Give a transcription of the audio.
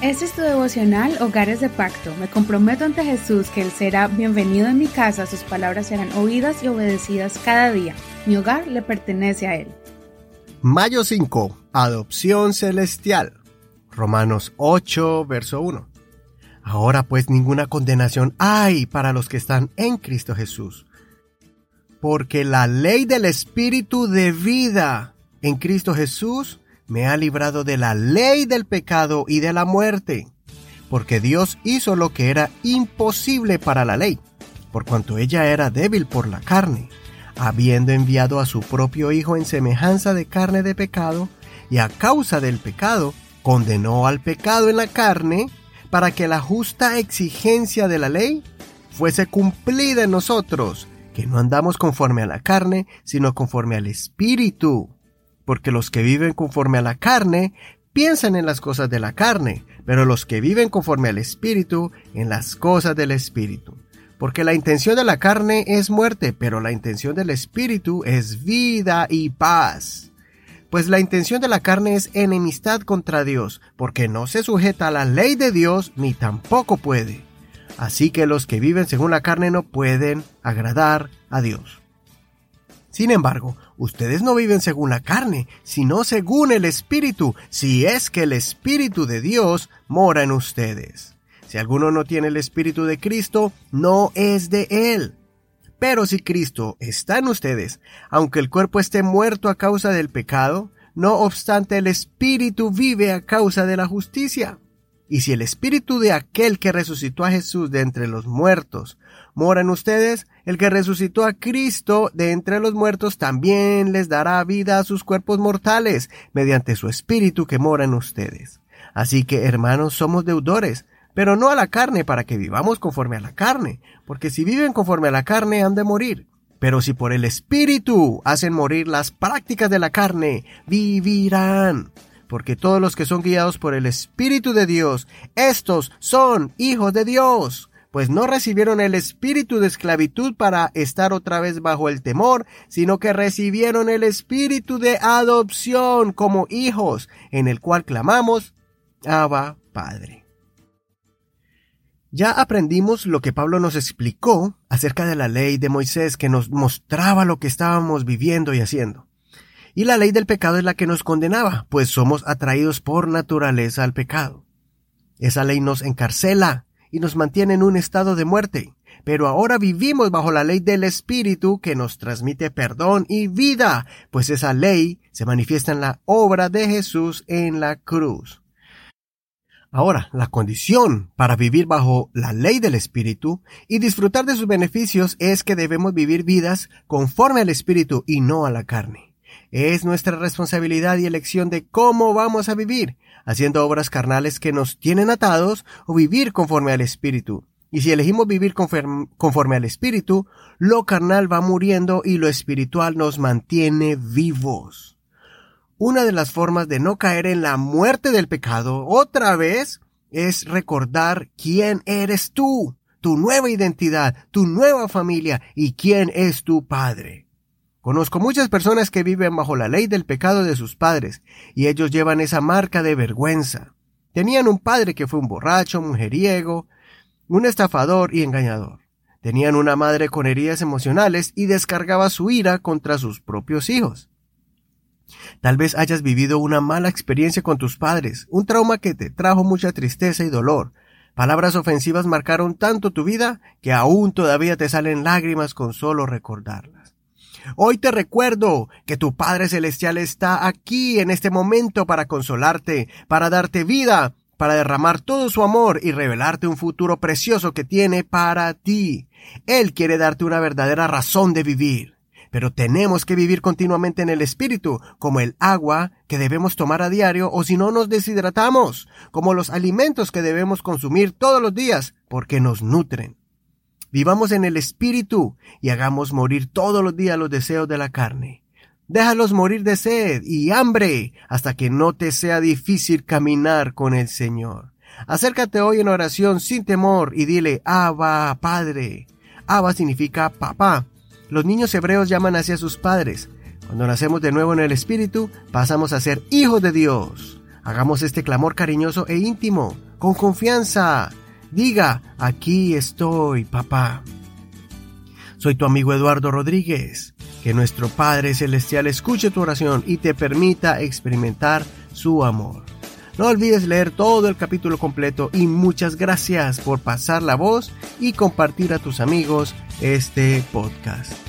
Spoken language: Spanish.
Este es tu devocional Hogares de Pacto. Me comprometo ante Jesús que Él será bienvenido en mi casa, sus palabras serán oídas y obedecidas cada día. Mi hogar le pertenece a Él. Mayo 5. Adopción celestial. Romanos 8, verso 1. Ahora pues ninguna condenación hay para los que están en Cristo Jesús. Porque la ley del Espíritu de vida en Cristo Jesús me ha librado de la ley del pecado y de la muerte, porque Dios hizo lo que era imposible para la ley, por cuanto ella era débil por la carne, habiendo enviado a su propio Hijo en semejanza de carne de pecado, y a causa del pecado, condenó al pecado en la carne, para que la justa exigencia de la ley fuese cumplida en nosotros, que no andamos conforme a la carne, sino conforme al Espíritu porque los que viven conforme a la carne piensan en las cosas de la carne, pero los que viven conforme al Espíritu en las cosas del Espíritu. Porque la intención de la carne es muerte, pero la intención del Espíritu es vida y paz. Pues la intención de la carne es enemistad contra Dios, porque no se sujeta a la ley de Dios ni tampoco puede. Así que los que viven según la carne no pueden agradar a Dios. Sin embargo, ustedes no viven según la carne, sino según el Espíritu, si es que el Espíritu de Dios mora en ustedes. Si alguno no tiene el Espíritu de Cristo, no es de Él. Pero si Cristo está en ustedes, aunque el cuerpo esté muerto a causa del pecado, no obstante el Espíritu vive a causa de la justicia. Y si el Espíritu de aquel que resucitó a Jesús de entre los muertos mora en ustedes, el que resucitó a Cristo de entre los muertos también les dará vida a sus cuerpos mortales, mediante su Espíritu que mora en ustedes. Así que, hermanos, somos deudores, pero no a la carne para que vivamos conforme a la carne, porque si viven conforme a la carne han de morir. Pero si por el Espíritu hacen morir las prácticas de la carne, vivirán. Porque todos los que son guiados por el Espíritu de Dios, estos son hijos de Dios pues no recibieron el espíritu de esclavitud para estar otra vez bajo el temor, sino que recibieron el espíritu de adopción como hijos, en el cual clamamos, Abba Padre. Ya aprendimos lo que Pablo nos explicó acerca de la ley de Moisés que nos mostraba lo que estábamos viviendo y haciendo. Y la ley del pecado es la que nos condenaba, pues somos atraídos por naturaleza al pecado. Esa ley nos encarcela, y nos mantiene en un estado de muerte. Pero ahora vivimos bajo la ley del Espíritu que nos transmite perdón y vida, pues esa ley se manifiesta en la obra de Jesús en la cruz. Ahora, la condición para vivir bajo la ley del Espíritu y disfrutar de sus beneficios es que debemos vivir vidas conforme al Espíritu y no a la carne. Es nuestra responsabilidad y elección de cómo vamos a vivir, haciendo obras carnales que nos tienen atados o vivir conforme al Espíritu. Y si elegimos vivir conforme al Espíritu, lo carnal va muriendo y lo espiritual nos mantiene vivos. Una de las formas de no caer en la muerte del pecado otra vez es recordar quién eres tú, tu nueva identidad, tu nueva familia y quién es tu Padre. Conozco muchas personas que viven bajo la ley del pecado de sus padres, y ellos llevan esa marca de vergüenza. Tenían un padre que fue un borracho, mujeriego, un estafador y engañador. Tenían una madre con heridas emocionales y descargaba su ira contra sus propios hijos. Tal vez hayas vivido una mala experiencia con tus padres, un trauma que te trajo mucha tristeza y dolor. Palabras ofensivas marcaron tanto tu vida que aún todavía te salen lágrimas con solo recordarlas. Hoy te recuerdo que tu Padre Celestial está aquí en este momento para consolarte, para darte vida, para derramar todo su amor y revelarte un futuro precioso que tiene para ti. Él quiere darte una verdadera razón de vivir. Pero tenemos que vivir continuamente en el Espíritu, como el agua que debemos tomar a diario o si no nos deshidratamos, como los alimentos que debemos consumir todos los días, porque nos nutren. Vivamos en el Espíritu y hagamos morir todos los días los deseos de la carne. Déjalos morir de sed y hambre hasta que no te sea difícil caminar con el Señor. Acércate hoy en oración sin temor y dile Abba, Padre. Abba significa papá. Los niños hebreos llaman así a sus padres. Cuando nacemos de nuevo en el Espíritu, pasamos a ser hijos de Dios. Hagamos este clamor cariñoso e íntimo. con confianza. Diga, aquí estoy, papá. Soy tu amigo Eduardo Rodríguez. Que nuestro Padre Celestial escuche tu oración y te permita experimentar su amor. No olvides leer todo el capítulo completo y muchas gracias por pasar la voz y compartir a tus amigos este podcast.